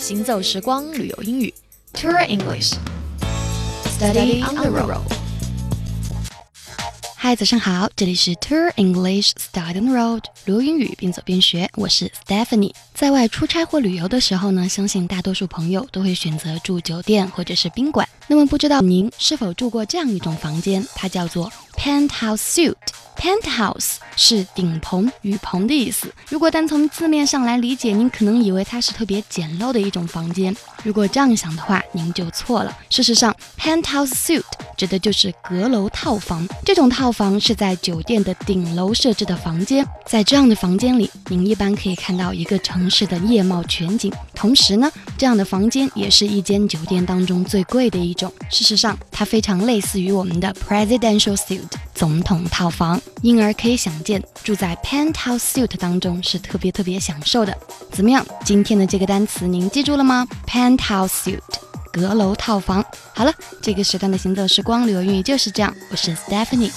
行走时光旅游英语，Tour English，Study on the road。嗨，早上好，这里是 Tour English Study on the road，旅游英语边走边学，我是 Stephanie。在外出差或旅游的时候呢，相信大多数朋友都会选择住酒店或者是宾馆。那么不知道您是否住过这样一种房间，它叫做 Penthouse Suite。Penthouse 是顶棚、雨棚的意思。如果单从字面上来理解，您可能以为它是特别简陋的一种房间。如果这样想的话，您就错了。事实上，Penthouse suit 指的就是阁楼套房。这种套房是在酒店的顶楼设置的房间。在这样的房间里，您一般可以看到一个城市的夜貌全景。同时呢，这样的房间也是一间酒店当中最贵的一种。事实上，它非常类似于我们的 Presidential Suite 总统套房。因而可以想见，住在 penthouse suite 当中是特别特别享受的。怎么样？今天的这个单词您记住了吗？penthouse suite，阁楼套房。好了，这个时段的行走时光旅游英语就是这样。我是 Stephanie。